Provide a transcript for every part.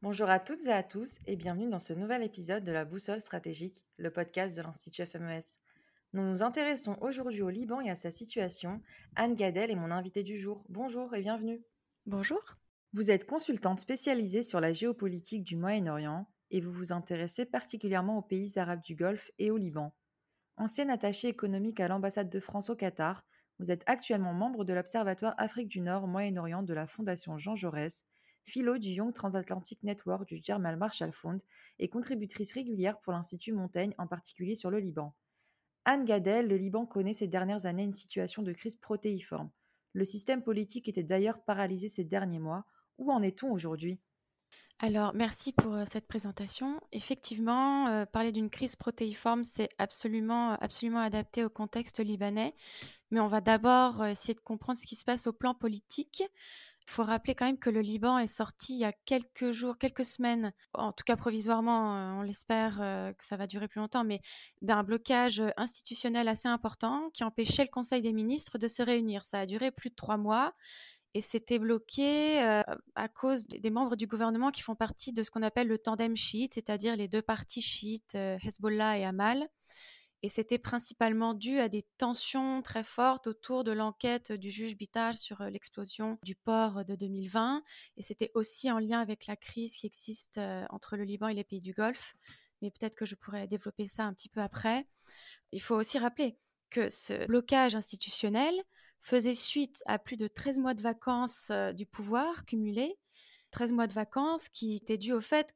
Bonjour à toutes et à tous et bienvenue dans ce nouvel épisode de la Boussole stratégique, le podcast de l'Institut FMES. Nous nous intéressons aujourd'hui au Liban et à sa situation. Anne Gadel est mon invitée du jour. Bonjour et bienvenue. Bonjour. Vous êtes consultante spécialisée sur la géopolitique du Moyen-Orient et vous vous intéressez particulièrement aux pays arabes du Golfe et au Liban. Ancienne attachée économique à l'ambassade de France au Qatar, vous êtes actuellement membre de l'Observatoire Afrique du Nord-Moyen-Orient de la Fondation Jean Jaurès, philo du Young Transatlantic Network du German Marshall Fund et contributrice régulière pour l'Institut Montaigne, en particulier sur le Liban. Anne Gadel, le Liban connaît ces dernières années une situation de crise protéiforme. Le système politique était d'ailleurs paralysé ces derniers mois. Où en est-on aujourd'hui? Alors, merci pour cette présentation. Effectivement, parler d'une crise protéiforme, c'est absolument, absolument adapté au contexte libanais. Mais on va d'abord essayer de comprendre ce qui se passe au plan politique. Il faut rappeler quand même que le Liban est sorti il y a quelques jours, quelques semaines, en tout cas provisoirement, on l'espère que ça va durer plus longtemps, mais d'un blocage institutionnel assez important qui empêchait le Conseil des ministres de se réunir. Ça a duré plus de trois mois et c'était bloqué à cause des membres du gouvernement qui font partie de ce qu'on appelle le tandem chiite, c'est-à-dire les deux partis chiites, Hezbollah et Amal. Et c'était principalement dû à des tensions très fortes autour de l'enquête du juge Bital sur l'explosion du port de 2020. Et c'était aussi en lien avec la crise qui existe entre le Liban et les pays du Golfe. Mais peut-être que je pourrais développer ça un petit peu après. Il faut aussi rappeler que ce blocage institutionnel, faisait suite à plus de 13 mois de vacances du pouvoir cumulés. 13 mois de vacances qui étaient dus au fait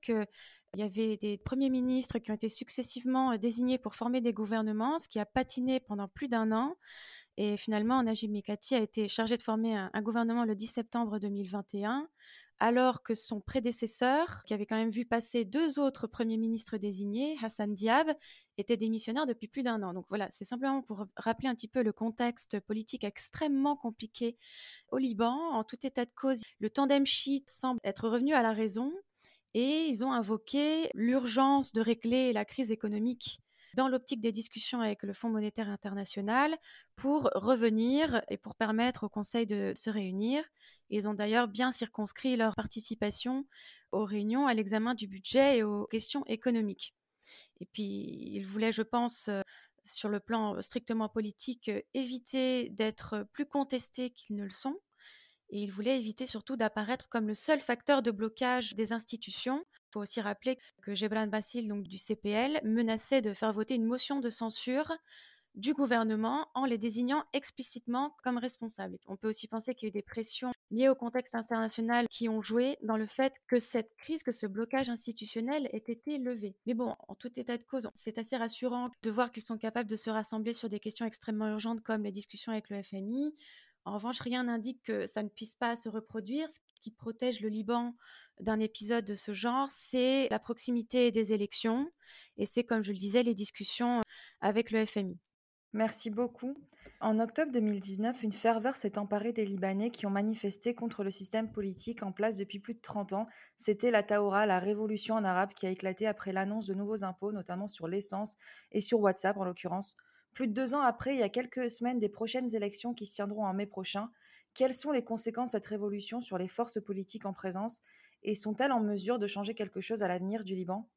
qu'il y avait des premiers ministres qui ont été successivement désignés pour former des gouvernements, ce qui a patiné pendant plus d'un an. Et finalement, Najib Mikati a été chargé de former un, un, gouvernement le 10 septembre 2021 alors que son prédécesseur, qui avait quand même vu passer deux autres premiers ministres désignés, Hassan Diab, était démissionnaire depuis plus d'un an. Donc voilà, c'est simplement pour rappeler un petit peu le contexte politique extrêmement compliqué au Liban. En tout état de cause, le tandem chiite semble être revenu à la raison et ils ont invoqué l'urgence de régler la crise économique dans l'optique des discussions avec le Fonds monétaire international pour revenir et pour permettre au Conseil de se réunir. Ils ont d'ailleurs bien circonscrit leur participation aux réunions, à l'examen du budget et aux questions économiques. Et puis, ils voulaient, je pense, euh, sur le plan strictement politique, euh, éviter d'être plus contestés qu'ils ne le sont. Et ils voulaient éviter surtout d'apparaître comme le seul facteur de blocage des institutions faut aussi rappeler que Gebran Bassil, donc du CPL, menaçait de faire voter une motion de censure du gouvernement en les désignant explicitement comme responsables. On peut aussi penser qu'il y a eu des pressions liées au contexte international qui ont joué dans le fait que cette crise, que ce blocage institutionnel ait été levé. Mais bon, en tout état de cause, c'est assez rassurant de voir qu'ils sont capables de se rassembler sur des questions extrêmement urgentes comme les discussions avec le FMI. En revanche, rien n'indique que ça ne puisse pas se reproduire. Ce qui protège le Liban d'un épisode de ce genre, c'est la proximité des élections et c'est, comme je le disais, les discussions avec le FMI. Merci beaucoup. En octobre 2019, une ferveur s'est emparée des Libanais qui ont manifesté contre le système politique en place depuis plus de 30 ans. C'était la Taoura, la révolution en arabe qui a éclaté après l'annonce de nouveaux impôts, notamment sur l'essence et sur WhatsApp en l'occurrence. Plus de deux ans après, il y a quelques semaines des prochaines élections qui se tiendront en mai prochain. Quelles sont les conséquences de cette révolution sur les forces politiques en présence et sont-elles en mesure de changer quelque chose à l'avenir du Liban?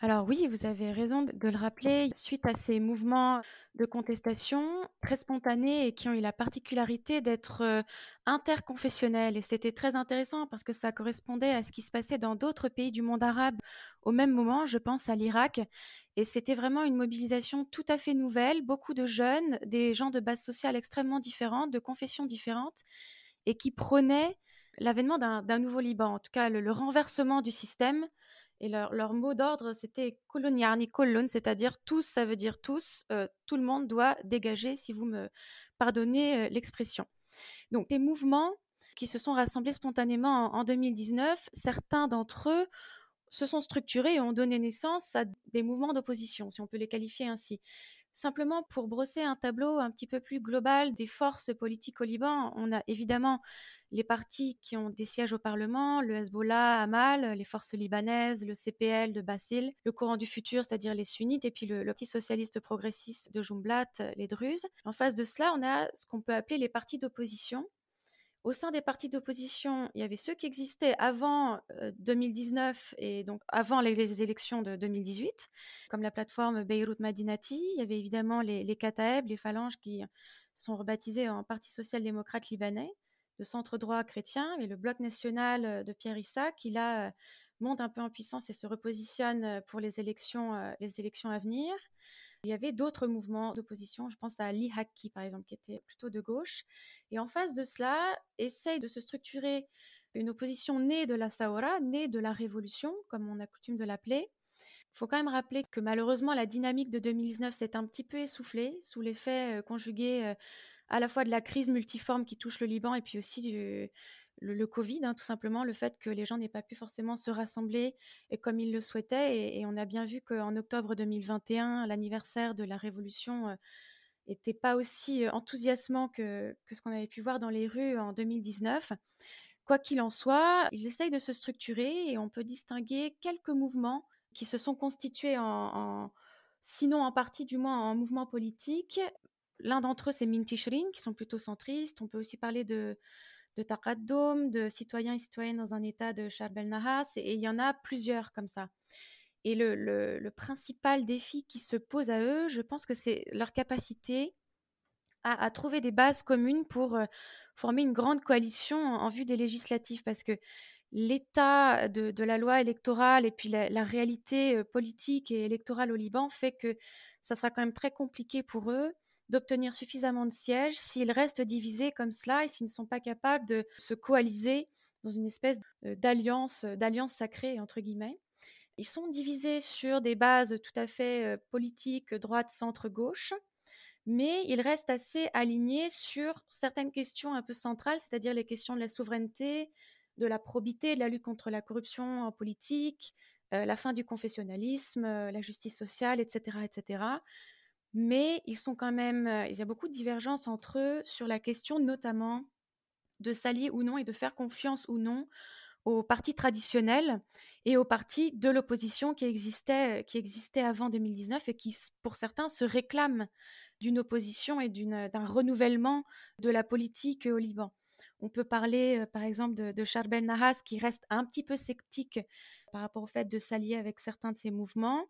Alors oui, vous avez raison de le rappeler, suite à ces mouvements de contestation très spontanés et qui ont eu la particularité d'être interconfessionnels. Et c'était très intéressant parce que ça correspondait à ce qui se passait dans d'autres pays du monde arabe au même moment, je pense à l'Irak. Et c'était vraiment une mobilisation tout à fait nouvelle, beaucoup de jeunes, des gens de base sociale extrêmement différentes, de confessions différentes, et qui prônaient l'avènement d'un nouveau Liban, en tout cas le, renversement du système. Et leur, mot d'ordre, c'était koloniarni kolon, c'est-à-dire tous, ça veut dire tous, euh, tout le monde doit dégager, si vous me pardonnez euh, l'expression. Donc, des mouvements qui se sont rassemblés spontanément en, en 2019, certains d'entre eux se sont structurés et ont donné naissance à des mouvements d'opposition, si on peut les qualifier ainsi. Simplement pour brosser un tableau un petit peu plus global des forces politiques au Liban, on a évidemment les partis qui ont des sièges au Parlement, le Hezbollah, Amal, les forces libanaises, le CPL de Bassil, le courant du futur, c'est-à-dire les sunnites, et puis le, Parti socialiste progressiste de Jumblat, les Druzes. En face de cela, on a ce qu'on peut appeler les partis d'opposition, Au sein des partis d'opposition, il y avait ceux qui existaient avant 2019 et donc avant les, élections de 2018, comme la plateforme Beyrouth Madinati. Il y avait évidemment les, Kataeb, les phalanges qui sont rebaptisés en Parti social-démocrate libanais de centre droit chrétien et le Bloc national de Pierre Issa qui là monte un peu en puissance et se repositionne pour les élections, les élections à venir. Il y avait d'autres mouvements d'opposition, je pense à Ali Hakki par exemple, qui était plutôt de gauche. Et en face de cela, essaye de se structurer une opposition née de la Saora, née de la révolution, comme on a coutume de l'appeler. Il faut quand même rappeler que malheureusement, la dynamique de 2019 s'est un petit peu essoufflée sous l'effet conjugué à la fois de la crise multiforme qui touche le Liban et puis aussi du, le, Covid, hein, tout simplement, le fait que les gens n'aient pas pu forcément se rassembler comme ils le souhaitaient. Et, on a bien vu qu'en octobre 2021, l'anniversaire de la Révolution n'était pas aussi enthousiasmant que, ce qu'on avait pu voir dans les rues en 2019. Quoi qu'il en soit, ils essayent de se structurer et on peut distinguer quelques mouvements qui se sont constitués en, sinon en partie du moins en mouvement politique. L'un d'entre eux, c'est Mintishrin, qui sont plutôt centristes. On peut aussi parler de, de Taqaddoum, de citoyens et citoyennes dans un état de Charbel Nahas, et il y en a plusieurs comme ça. Et le, principal défi qui se pose à eux, je pense que c'est leur capacité à, trouver des bases communes pour euh, former une grande coalition en, vue des législatives, parce que l'état de, la loi électorale et puis la, réalité euh, politique et électorale au Liban fait que ça sera quand même très compliqué pour eux d'obtenir suffisamment de sièges s'ils restent divisés comme cela et s'ils ne sont pas capables de se coaliser dans une espèce euh, d'alliance, euh, d'alliance sacrée, entre guillemets. Ils sont divisés sur des bases tout à fait euh, politiques, droite, centre, gauche, mais ils restent assez alignés sur certaines questions un peu centrales, c'est-à-dire les questions de la souveraineté, de la probité, de la lutte contre la corruption en politique, la fin du confessionnalisme, la justice sociale, etc., etc mais ils sont quand même, il y a beaucoup de divergences entre eux sur la question notamment de s'allier ou non et de faire confiance ou non aux partis traditionnels et aux partis de l'opposition qui existaient, qui existaient avant 2019 et qui, pour certains, se réclament d'une opposition et d'un renouvellement de la politique au Liban. On peut parler, par exemple, de, de Charbel Nahas, qui reste un petit peu sceptique par rapport au fait de s'allier avec certains de ces mouvements,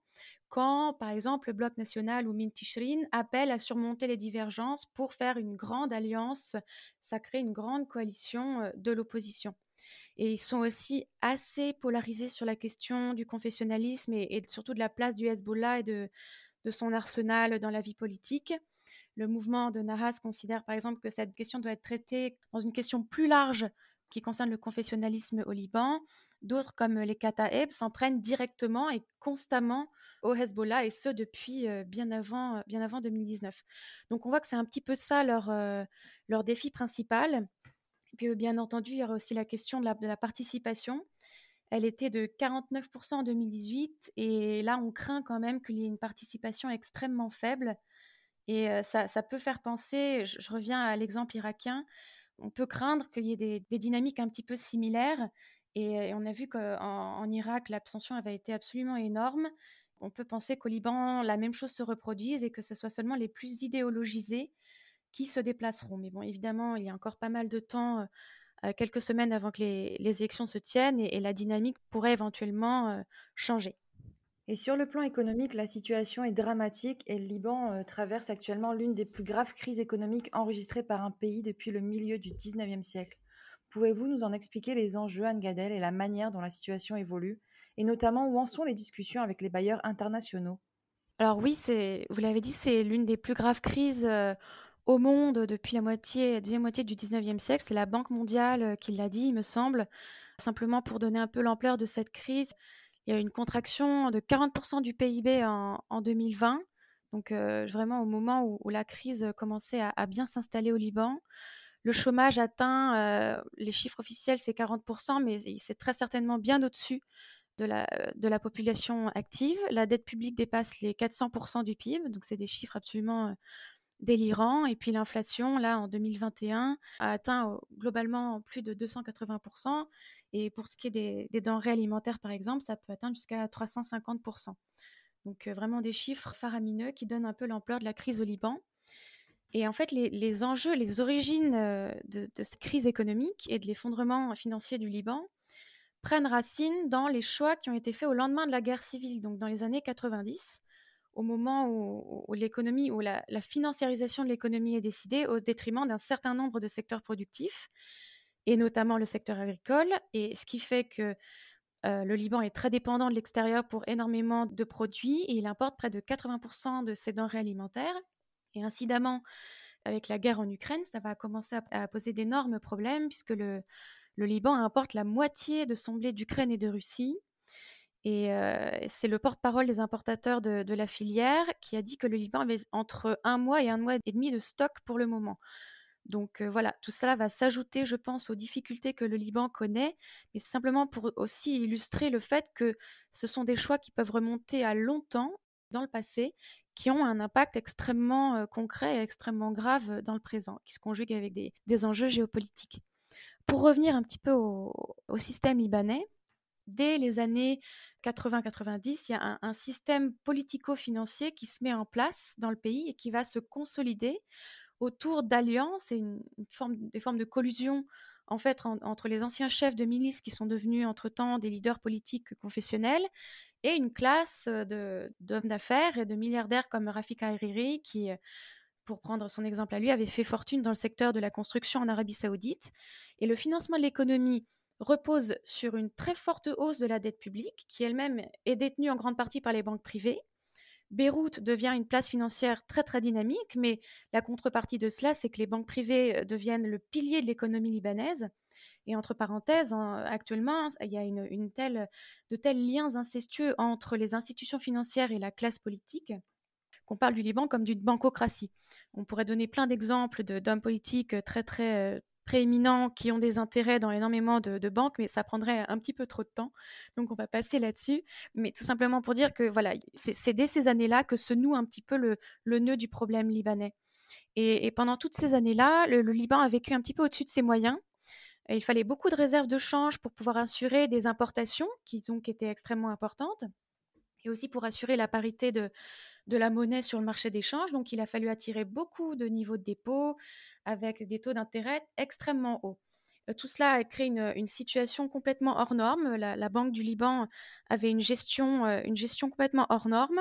quand, par exemple, le Bloc national ou Mintishrin appelle à surmonter les divergences pour faire une grande alliance, ça crée une grande coalition euh, de l'opposition. Et ils sont aussi assez polarisés sur la question du confessionnalisme et, surtout de la place du Hezbollah et de, son arsenal dans la vie politique. Le mouvement de Nahas considère par exemple que cette question doit être traitée dans une question plus large qui concerne le confessionnalisme au Liban. D'autres, comme les Kataeb, s'en prennent directement et constamment au Hezbollah, et ce depuis bien, avant, bien avant 2019. Donc on voit que c'est un petit peu ça leur, leur défi principal. Et puis bien entendu, il y aura aussi la question de la, participation. Elle était de 49% en 2018, et là on craint quand même qu'il y ait une participation extrêmement faible. Et ça, peut faire penser, je, reviens à l'exemple irakien, on peut craindre qu'il y ait des, dynamiques un petit peu similaires et, on a vu qu'en en Irak, l'abstention avait été absolument énorme. On peut penser qu'au Liban, la même chose se reproduise et que ce soit seulement les plus idéologisés qui se déplaceront. Mais bon, évidemment, il y a encore pas mal de temps, euh, quelques semaines avant que les, élections se tiennent, et, la dynamique pourrait éventuellement euh, changer. Et sur le plan économique, la situation est dramatique et le Liban euh, traverse actuellement l'une des plus graves crises économiques enregistrées par un pays depuis le milieu du 19e siècle. Pouvez-vous nous en expliquer les enjeux, Anne Gadel, et la manière dont la situation évolue, et notamment où en sont les discussions avec les bailleurs internationaux? Alors oui, vous l'avez dit, c'est l'une des plus graves crises euh, au monde depuis la moitié, deuxième moitié du 19e siècle. C'est la Banque mondiale euh, qui l'a dit, il me semble. Simplement pour donner un peu l'ampleur de cette crise, il y a une contraction de 40% du PIB en, 2020. Donc euh, vraiment au moment où, la crise commençait à bien s'installer au Liban. Le chômage atteint, euh, les chiffres officiels, c'est 40%, mais c'est très certainement bien au-dessus de la, euh, de la population active. La dette publique dépasse les 400% du PIB, donc c'est des chiffres absolument euh, délirants. Et puis l'inflation, là, en 2021, a atteint globalement plus de 280%. Et pour ce qui est des denrées alimentaires, par exemple, ça peut atteindre jusqu'à 350%. Donc vraiment des chiffres faramineux qui donnent un peu l'ampleur de la crise au Liban. Et en fait, les, enjeux, les origines de, de, cette crise économique et de l'effondrement financier du Liban prennent racine dans les choix qui ont été faits au lendemain de la guerre civile, donc dans les années 90, au moment où la, financiarisation de l'économie est décidée au détriment d'un certain nombre de secteurs productifs, et notamment le secteur agricole, et ce qui fait que euh, le Liban est très dépendant de l'extérieur pour énormément de produits, et il importe près de 80% de ses denrées alimentaires. Et incidemment, avec la guerre en Ukraine, ça va commencer à, poser d'énormes problèmes, puisque le, Liban importe la moitié de son blé d'Ukraine et de Russie. Et c'est le porte-parole des importateurs de, la filière qui a dit que le Liban avait entre un mois et un mois et demi de stock pour le moment. Donc voilà, tout cela va s'ajouter, je pense, aux difficultés que le Liban connaît, mais simplement pour aussi illustrer le fait que ce sont des choix qui peuvent remonter à longtemps dans le passé, qui ont un impact extrêmement concret et extrêmement grave dans le présent, qui se conjuguent avec des, enjeux géopolitiques. Pour revenir un petit peu au système libanais, dès les années 80-90, il y a un, système politico-financier qui se met en place dans le pays et qui va se consolider autour d'alliances et des formes de collusion en fait entre les anciens chefs de milices qui sont devenus entre-temps des leaders politiques confessionnels et une classe d'hommes d'affaires et de milliardaires comme Rafik Hariri qui, pour prendre son exemple à lui, avait fait fortune dans le secteur de la construction en Arabie saoudite. Et le financement de l'économie repose sur une très forte hausse de la dette publique, qui elle-même est détenue en grande partie par les banques privées. Beyrouth devient une place financière très très dynamique, mais la contrepartie de cela, c'est que les banques privées deviennent le pilier de l'économie libanaise. Et entre parenthèses, actuellement, il y a de tels liens incestueux entre les institutions financières et la classe politique qu'on parle du Liban comme d'une bancocratie. On pourrait donner plein d'exemples d'hommes politiques très très euh, prééminents qui ont des intérêts dans énormément de, banques, mais ça prendrait un petit peu trop de temps. Donc on va passer là-dessus. Mais tout simplement pour dire que voilà, c'est dès ces années-là que se noue un petit peu le, nœud du problème libanais. Et, pendant toutes ces années-là, le, Liban a vécu un petit peu au-dessus de ses moyens. Il fallait beaucoup de réserves de change pour pouvoir assurer des importations qui donc étaient extrêmement importantes, et aussi pour assurer la parité de, la monnaie sur le marché des changes. Donc, il a fallu attirer beaucoup de niveaux de dépôt avec des taux d'intérêt extrêmement hauts. Euh, tout cela a créé une, situation complètement hors norme. La, Banque du Liban avait une gestion, euh, une gestion complètement hors norme.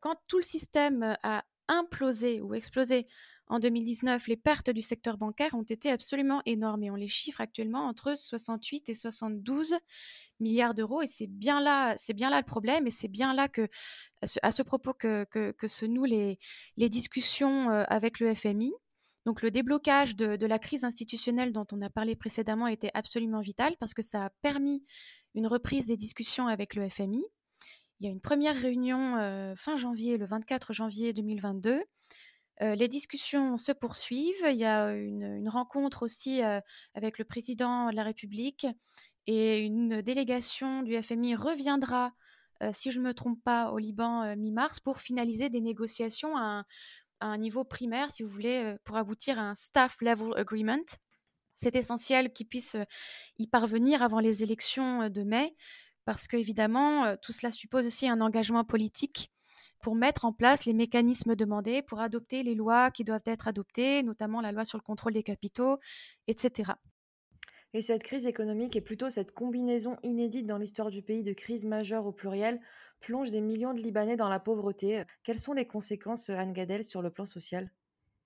Quand tout le système a implosé ou explosé en 2019, les pertes du secteur bancaire ont été absolument énormes et on les chiffre actuellement entre 68 et 72 milliards d'euros. Et c'est bien là, le problème et c'est bien là à ce, propos, que, se nouent les, les discussions euh, avec le FMI. Donc le déblocage de, la crise institutionnelle dont on a parlé précédemment était absolument vital parce que ça a permis une reprise des discussions avec le FMI. Il y a une première réunion euh, fin janvier, le 24 janvier 2022. Les discussions se poursuivent. Il y a une, rencontre aussi avec le président de la République et une délégation du FMI reviendra, si je ne me trompe pas, au Liban mi-mars pour finaliser des négociations à à un niveau primaire, si vous voulez, pour aboutir à un staff level agreement. C'est essentiel qu'ils puissent y parvenir avant les élections de mai, parce qu'évidemment, tout cela suppose aussi un engagement politique pour mettre en place les mécanismes demandés, pour adopter les lois qui doivent être adoptées, notamment la loi sur le contrôle des capitaux, etc. Et cette crise économique et plutôt cette combinaison inédite dans l'histoire du pays de crise majeure au pluriel plonge des millions de Libanais dans la pauvreté. Quelles sont les conséquences, Anne Gadel, sur le plan social?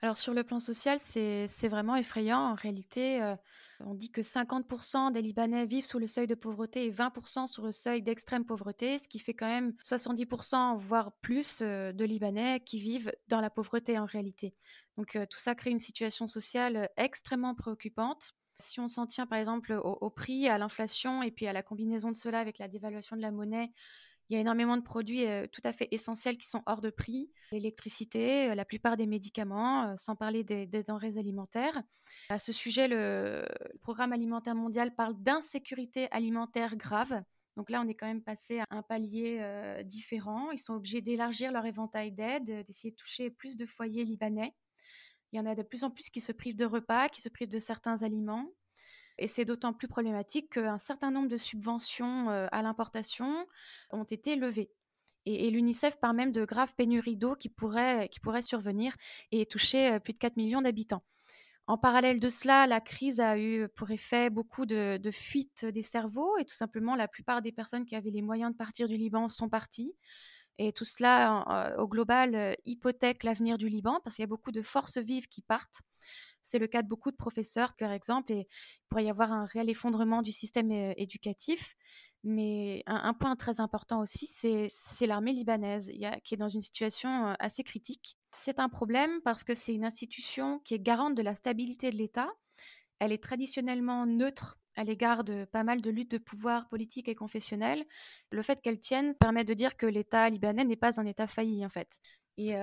Alors sur le plan social, c'est vraiment effrayant. En réalité, euh, on dit que 50% des Libanais vivent sous le seuil de pauvreté et 20% sous le seuil d'extrême pauvreté, ce qui fait quand même 70%, voire plus, euh, de Libanais qui vivent dans la pauvreté en réalité. Donc euh, tout ça crée une situation sociale extrêmement préoccupante. Si on s'en tient par exemple au, prix, à l'inflation et puis à la combinaison de cela avec la dévaluation de la monnaie, il y a énormément de produits tout à fait essentiels qui sont hors de prix. L'électricité, la plupart des médicaments, sans parler des, denrées alimentaires. À ce sujet, le, Programme alimentaire mondial parle d'insécurité alimentaire grave. Donc là, on est quand même passé à un palier différent. Ils sont obligés d'élargir leur éventail d'aide, d'essayer de toucher plus de foyers libanais. Il y en a de plus en plus qui se privent de repas, qui se privent de certains aliments. Et c'est d'autant plus problématique qu'un certain nombre de subventions à l'importation ont été levées. Et, l'UNICEF parle même de graves pénuries d'eau qui pourraient survenir et toucher plus de 4 millions d'habitants. En parallèle de cela, la crise a eu pour effet beaucoup de, fuites des cerveaux et tout simplement la plupart des personnes qui avaient les moyens de partir du Liban sont parties. Et tout cela, au global, hypothèque l'avenir du Liban parce qu'il y a beaucoup de forces vives qui partent. C'est le cas de beaucoup de professeurs, par exemple, et il pourrait y avoir un réel effondrement du système éducatif. Mais un, point très important aussi, c'est l'armée libanaise, qui est dans une situation assez critique. C'est un problème parce que c'est une institution qui est garante de la stabilité de l'État. Elle est traditionnellement neutre à l'égard de pas mal de luttes de pouvoir politiques et confessionnelles. Le fait qu'elle tienne permet de dire que l'État libanais n'est pas un État failli, en fait. Et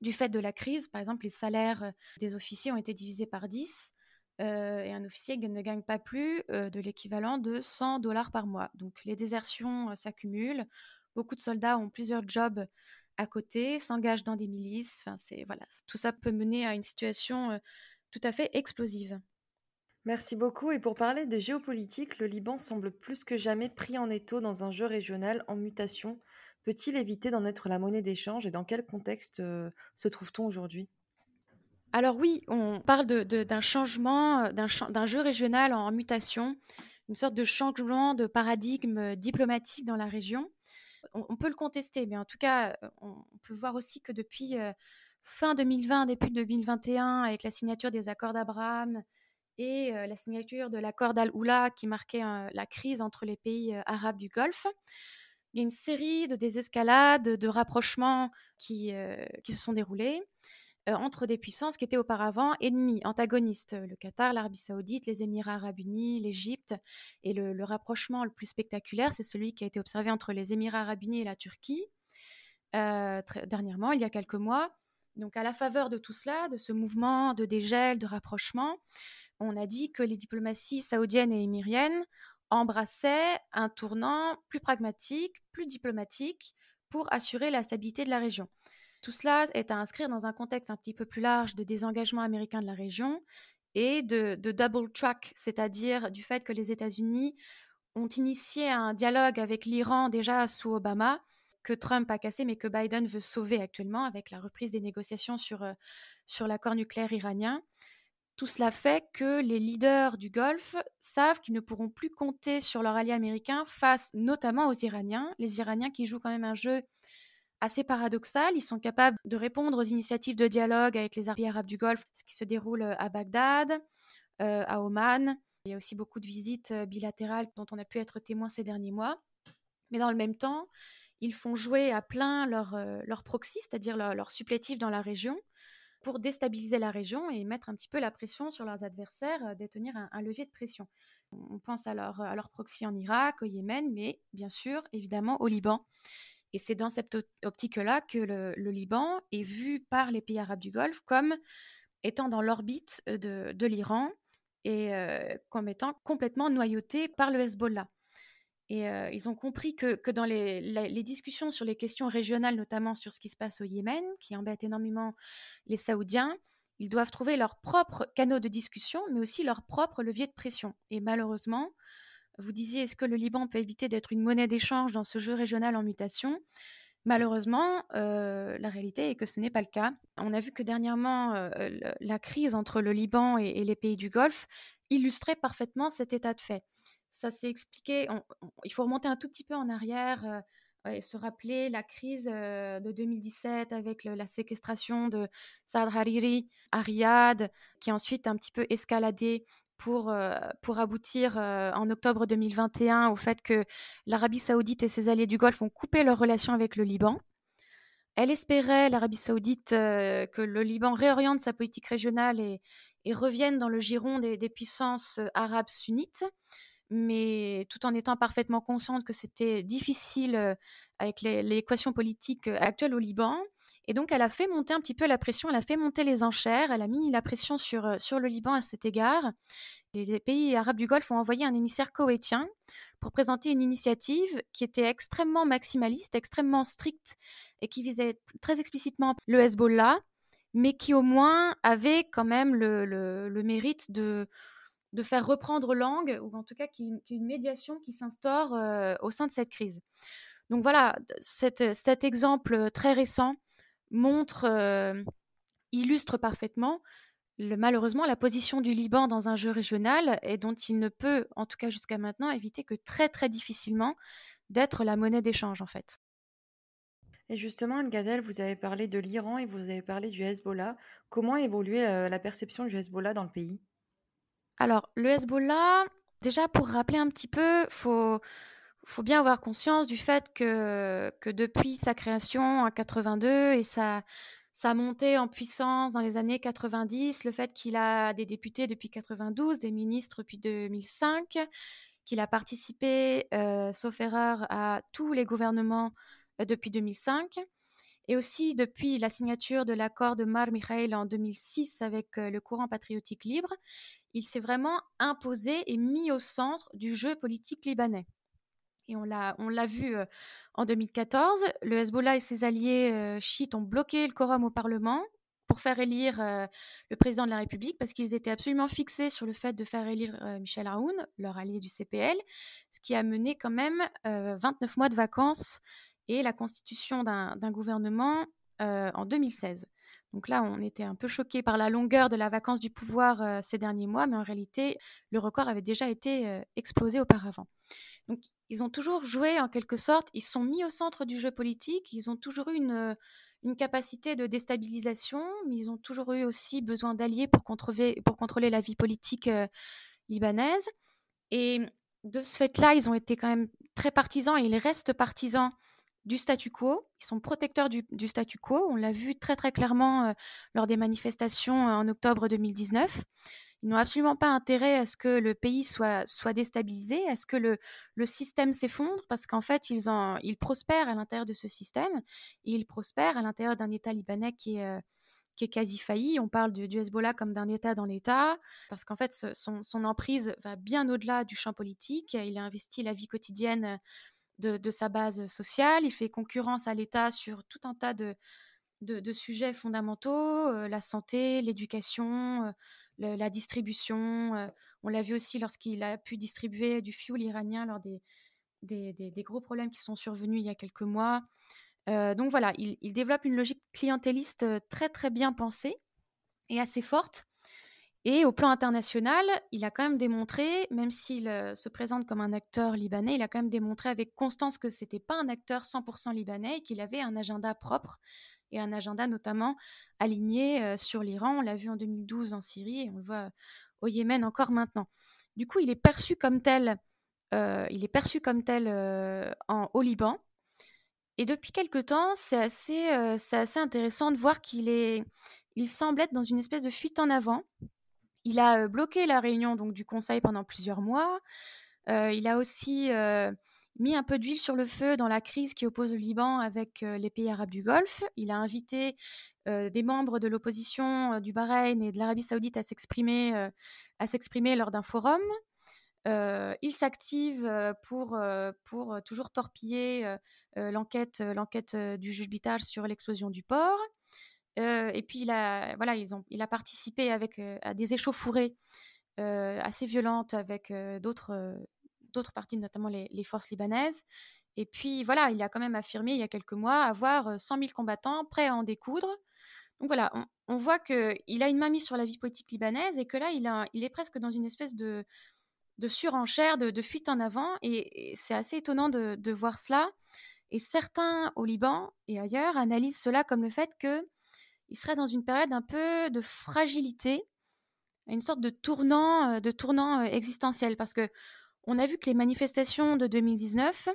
du fait de la crise, par exemple, les salaires des officiers ont été divisés par 10. Euh, et un officier ne gagne pas plus euh, de l'équivalent de 100 dollars par mois. Donc les désertions euh, s'accumulent, beaucoup de soldats ont plusieurs jobs à côté, s'engagent dans des milices. Enfin, c'est voilà, tout ça peut mener à une situation tout à fait explosive. Merci beaucoup. Et pour parler de géopolitique, le Liban semble plus que jamais pris en étau dans un jeu régional en mutation. Peut-il éviter d'en être la monnaie d'échange et dans quel contexte se trouve-t-on aujourd'hui? Alors oui, on parle d'un changement, euh, d'un jeu régional en mutation, une sorte de changement de paradigme euh, diplomatique dans la région. On, peut le contester, mais en tout cas, euh, on, peut voir aussi que depuis fin 2020, début 2021, avec la signature des accords d'Abraham et la signature de l'accord d'Al-Oula qui marquait la crise entre les pays arabes du Golfe, il y a une série de désescalades, de rapprochements qui, qui se sont déroulés. Euh, entre des puissances qui étaient auparavant ennemies, antagonistes, le Qatar, l'Arabie saoudite, les Émirats arabes unis, l'Égypte. Et le, rapprochement le plus spectaculaire, c'est celui qui a été observé entre les Émirats arabes unis et la Turquie, euh, dernièrement, il y a quelques mois. Donc à la faveur de tout cela, de ce mouvement de dégel, de rapprochement, on a dit que les diplomaties saoudiennes et émiriennes embrassaient un tournant plus pragmatique, plus diplomatique, pour assurer la stabilité de la région. Tout cela est à inscrire dans un contexte un petit peu plus large de désengagement américain de la région et de, double track, c'est-à-dire du fait que les États-Unis ont initié un dialogue avec l'Iran déjà sous Obama, que Trump a cassé, mais que Biden veut sauver actuellement avec la reprise des négociations sur, euh, sur l'accord nucléaire iranien. Tout cela fait que les leaders du Golfe savent qu'ils ne pourront plus compter sur leur allié américain face notamment aux Iraniens, les Iraniens qui jouent quand même un jeu assez paradoxal. Ils sont capables de répondre aux initiatives de dialogue avec les alliés arabes du Golfe, ce qui se déroule euh, à Bagdad, euh, à Oman. Il y a aussi beaucoup de visites euh, bilatérales dont on a pu être témoin ces derniers mois. Mais dans le même temps, ils font jouer à plein leur, leur proxy, c'est-à-dire leur, leur, supplétif dans la région, pour déstabiliser la région et mettre un petit peu la pression sur leurs adversaires, détenir un, un levier de pression. On pense à leur, à leur proxy en Irak, au Yémen, mais bien sûr, évidemment, au Liban. Et c'est dans cette optique-là que le, Liban est vu par les pays arabes du Golfe comme étant dans l'orbite de, de l'Iran et euh, comme étant complètement noyauté par le Hezbollah. Et ils ont compris que, dans les, discussions sur les questions régionales, notamment sur ce qui se passe au Yémen, qui embête énormément les Saoudiens, ils doivent trouver leur propre canaux de discussion, mais aussi leur propre levier de pression. Et malheureusement, vous disiez, est-ce que le Liban peut éviter d'être une monnaie d'échange dans ce jeu régional en mutation? Malheureusement, la réalité est que ce n'est pas le cas. On a vu que dernièrement, la crise entre le Liban et, les pays du Golfe illustrait parfaitement cet état de fait. Ça s'est expliqué, il faut remonter un tout petit peu en arrière euh, et se rappeler la crise de 2017 avec la séquestration de Saad Hariri à Riyad, qui a ensuite un petit peu escaladé pour, euh, pour aboutir euh, en octobre 2021 au fait que l'Arabie saoudite et ses alliés du Golfe ont coupé leurs relations avec le Liban. Elle espérait, l'Arabie saoudite, euh, que le Liban réoriente sa politique régionale et, revienne dans le giron des, puissances arabes sunnites, mais tout en étant parfaitement consciente que c'était difficile avec l'équation politique actuelle au Liban. Et donc, elle a fait monter un petit peu la pression, elle a fait monter les enchères, elle a mis la pression sur, euh, sur le Liban à cet égard. Les, pays arabes du Golfe ont envoyé un émissaire koweïtien pour présenter une initiative qui était extrêmement maximaliste, extrêmement stricte et qui visait très explicitement le Hezbollah, mais qui au moins avait quand même le, le, mérite de, de faire reprendre langue, ou en tout cas qu'il y ait une médiation qui s'instaure euh, au sein de cette crise. Donc voilà, cet exemple très récent montre, illustre parfaitement malheureusement la position du Liban dans un jeu régional et dont il ne peut, en tout cas jusqu'à maintenant, éviter que très très difficilement d'être la monnaie d'échange en fait. Et justement, Gadel, vous avez parlé de l'Iran et vous avez parlé du Hezbollah. Comment évoluait euh, la perception du Hezbollah dans le pays? Alors, le Hezbollah, déjà pour rappeler un petit peu, faut faut bien avoir conscience du fait que, depuis sa création en 82 et sa, sa montée en puissance dans les années 90, le fait qu'il a des députés depuis 92, des ministres depuis 2005, qu'il a participé, euh, sauf erreur, à tous les gouvernements euh, depuis 2005, et aussi depuis la signature de l'accord de Mar Mikhail en 2006 avec euh, le courant patriotique libre, il s'est vraiment imposé et mis au centre du jeu politique libanais. Et on l'a, vu en 2014, le Hezbollah et ses alliés chiites ont bloqué le quorum au Parlement pour faire élire le président de la République parce qu'ils étaient absolument fixés sur le fait de faire élire Michel Aoun, leur allié du CPL, ce qui a mené quand même 29 mois de vacances et la constitution d'un, gouvernement en 2016. Donc là, on était un peu choqués par la longueur de la vacance du pouvoir ces derniers mois, mais en réalité, le record avait déjà été explosé auparavant. Donc, ils ont toujours joué en quelque sorte, ils sont mis au centre du jeu politique, ils ont toujours eu une, une capacité de déstabilisation, mais ils ont toujours eu aussi besoin d'alliés pour contrôler, la vie politique euh, libanaise. Et de ce fait-là, ils ont été quand même très partisans et ils restent partisans du statu quo. Ils sont protecteurs du, statu quo. On l'a vu très très clairement euh, lors des manifestations euh, en octobre 2019. Ils n'ont absolument pas intérêt à ce que le pays soit, soit déstabilisé, à ce que le, le système s'effondre, parce qu'en fait, ils, ils prospèrent à l'intérieur de ce système, et ils prospèrent à l'intérieur d'un État libanais qui est, euh, qui est quasi failli. On parle du, Hezbollah comme d'un État dans l'État, parce qu'en fait, son, emprise va bien au-delà du champ politique. Il a investi la vie quotidienne de, sa base sociale, il fait concurrence à l'État sur tout un tas de, de, sujets fondamentaux, euh, la santé, l'éducation, euh, la distribution. Euh, on l'a vu aussi lorsqu'il a pu distribuer du fioul iranien lors des, des, gros problèmes qui sont survenus il y a quelques mois. Donc voilà, il, développe une logique clientéliste très très bien pensée et assez forte. Et au plan international, il a quand même démontré, même s'il se présente comme un acteur libanais, il a quand même démontré avec constance que ce n'était pas un acteur 100% libanais et qu'il avait un agenda propre et un agenda notamment aligné sur l'Iran. On l'a vu en 2012 en Syrie et on le voit au Yémen encore maintenant. Du coup, il est perçu comme tel, il est perçu comme tel en, au Liban. Et depuis quelque temps, c'est assez, c'est assez intéressant de voir qu'il il semble être dans une espèce de fuite en avant. Il a bloqué la réunion du Conseil pendant plusieurs mois. il a aussi mis un peu d'huile sur le feu dans la crise qui oppose le Liban avec les pays arabes du Golfe. Il a invité des membres de l'opposition du Bahreïn et de l'Arabie saoudite à s'exprimer, à s'exprimer lors d'un forum. il s'active pour, toujours torpiller l'enquête, l'enquête du juge Bital sur l'explosion du port. Et puis il a, voilà, ils ont, il a participé avec, à des échauffourées assez violentes avec d'autres d'autres parties, notamment les, forces libanaises. Et puis voilà, il a quand même affirmé il y a quelques mois avoir 100 000 combattants prêts à en découdre. Donc voilà, on, voit qu'il a une main mise sur la vie politique libanaise et que là, il, est presque dans une espèce de, de surenchère, de, fuite en avant. Et, c'est assez étonnant de, voir cela. Et certains au Liban et ailleurs analysent cela comme le fait qu'il serait dans une période un peu de fragilité, une sorte de tournant, de tournant existentiel. Parce que on a vu que les manifestations de 2019,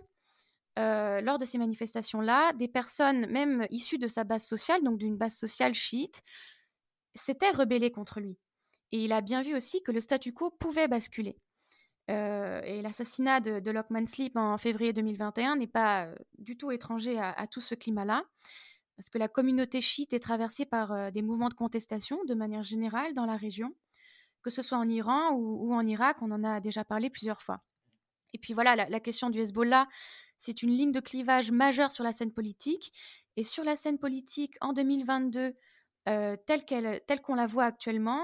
euh, lors de ces manifestations-là, des personnes, même issues de sa base sociale, donc d'une base sociale chiite, s'étaient rebellées contre lui. Et il a bien vu aussi que le statu quo pouvait basculer. Euh, et l'assassinat de, Lockman Sleep en février 2021 n'est pas euh, du tout étranger à, tout ce climat-là, parce que la communauté chiite est traversée par des mouvements de contestation de manière générale dans la région que ce soit en Iran ou, en Irak, on en a déjà parlé plusieurs fois. Et puis voilà, la, question du Hezbollah, c'est une ligne de clivage majeure sur la scène politique. Et sur la scène politique en 2022, euh, telle qu'on la voit actuellement,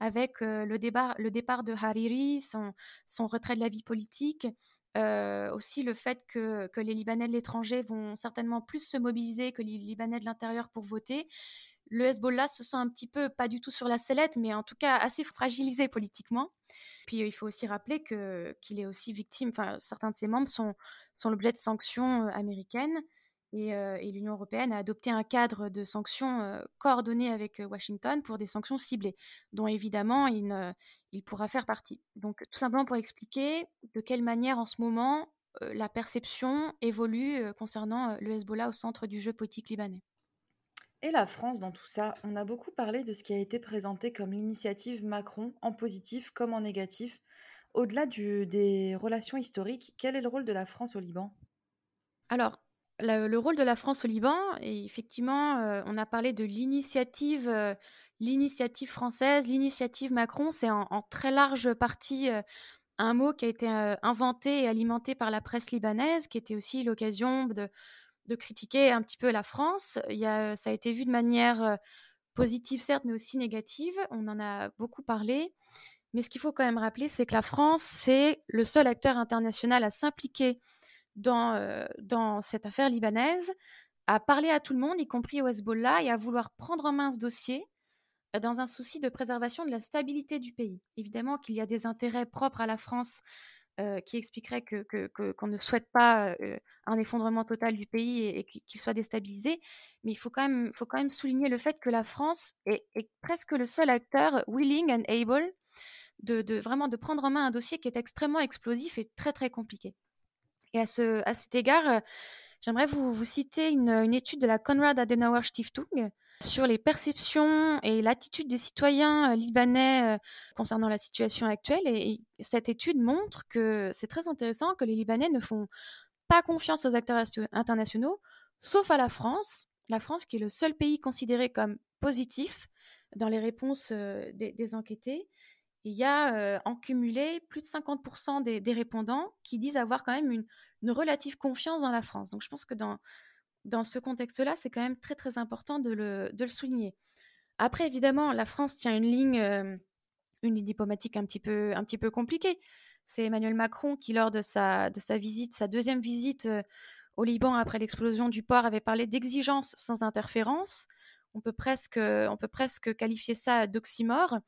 avec euh, le, départ de Hariri, son, retrait de la vie politique, aussi le fait que, que, les Libanais de l'étranger vont certainement plus se mobiliser que les Libanais de l'intérieur pour voter. Le Hezbollah se sent un petit peu, pas du tout sur la sellette, mais en tout cas assez fragilisé politiquement. Puis il faut aussi rappeler qu'il est aussi victime, enfin certains de ses membres sont, sont l'objet de sanctions américaines. Euh, et, l'Union européenne a adopté un cadre de sanctions euh, coordonné avec euh, Washington pour des sanctions ciblées, dont évidemment il, il, pourra faire partie. Donc tout simplement pour expliquer de quelle manière en ce moment la perception évolue concernant le Hezbollah au centre du jeu politique libanais. Et la France dans tout ça, on a beaucoup parlé de ce qui a été présenté comme l'initiative Macron, en positif comme en négatif. Au-delà des relations historiques, quel est le rôle de la France au Liban? Alors, le rôle de la France au Liban, et effectivement, euh, on a parlé de l'initiative, euh, l'initiative française, l'initiative Macron, c'est en, très large partie euh, un mot qui a été inventé et alimenté par la presse libanaise, qui était aussi l'occasion de, critiquer un petit peu la France. Ça a été vu de manière positive, certes, mais aussi négative. On en a beaucoup parlé. Mais ce qu'il faut quand même rappeler, c'est que la France, c'est le seul acteur international à s'impliquer dans, euh, dans cette affaire libanaise, à parler à tout le monde, y compris au Hezbollah, et à vouloir prendre en main ce dossier euh, dans un souci de préservation de la stabilité du pays. Évidemment qu'il y a des intérêts propres à la France euh, qui expliqueraient qu'on que, qu'on ne souhaite pas un effondrement total du pays et, qu'il soit déstabilisé, mais il faut quand, même, faut quand même souligner le fait que la France est, est presque le seul acteur willing and able de, de, vraiment de prendre en main un dossier qui est extrêmement explosif et très très compliqué. Et à, ce, cet égard, euh, j'aimerais vous, vous citer une, une, étude de la Konrad Adenauer Stiftung sur les perceptions et l'attitude des citoyens euh, libanais euh, concernant la situation actuelle. Et, cette étude montre que c'est très intéressant que les Libanais ne font pas confiance aux acteurs internationaux, sauf à la France. La France qui est le seul pays considéré comme positif dans les réponses des, des enquêtés il y a en cumulé plus de 50% des, répondants qui disent avoir quand même une, relative confiance dans la France. Donc je pense que dans, ce contexte-là, c'est quand même très très important de le, de le, souligner. Après, évidemment, la France tient une ligne, une ligne diplomatique un petit peu, un petit peu compliquée. C'est Emmanuel Macron qui, lors de sa, de sa visite, sa deuxième visite au Liban après l'explosion du port, avait parlé d'exigence sans interférence. On peut presque, on peut presque qualifier ça d'oxymore.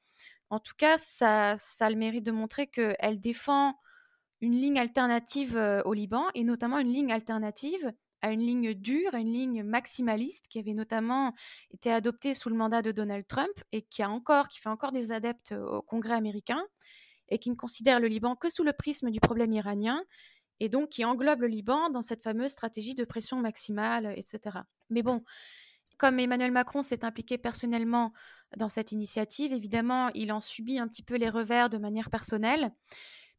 En tout cas, ça, a le mérite de montrer qu'elle défend une ligne alternative euh, au Liban et notamment une ligne alternative à une ligne dure, à une ligne maximaliste qui avait notamment été adoptée sous le mandat de Donald Trump et qui a encore, qui fait encore des adeptes au Congrès américain et qui ne considère le Liban que sous le prisme du problème iranien et donc qui englobe le Liban dans cette fameuse stratégie de pression maximale, etc. Mais bon, comme Emmanuel Macron s'est impliqué personnellement dans cette initiative. Évidemment, il en subit un petit peu les revers de manière personnelle,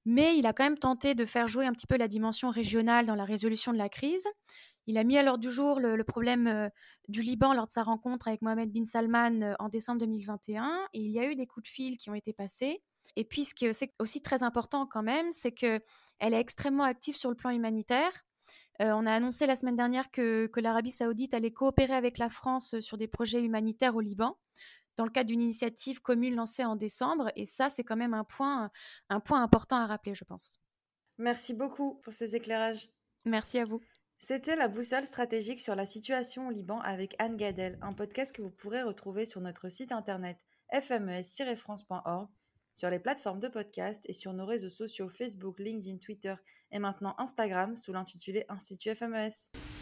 mais il a quand même tenté de faire jouer un petit peu la dimension régionale dans la résolution de la crise. Il a mis à l'ordre du jour le, problème euh, du Liban lors de sa rencontre avec Mohamed bin Salman euh, en décembre 2021, et il y a eu des coups de fil qui ont été passés. Et puis, ce qui est aussi très important quand même, c'est qu'elle est extrêmement active sur le plan humanitaire. Euh, on a annoncé la semaine dernière que, que l'Arabie saoudite allait coopérer avec la France sur des projets humanitaires au Liban dans le cadre d'une initiative commune lancée en décembre. Et ça, c'est quand même un point, un point important à rappeler, je pense. Merci beaucoup pour ces éclairages. Merci à vous. C'était la boussole stratégique sur la situation au Liban avec Anne Gadel, un podcast que vous pourrez retrouver sur notre site internet fmes-france.org, sur les plateformes de podcast et sur nos réseaux sociaux Facebook, LinkedIn, Twitter et maintenant Instagram sous l'intitulé Institut FMES.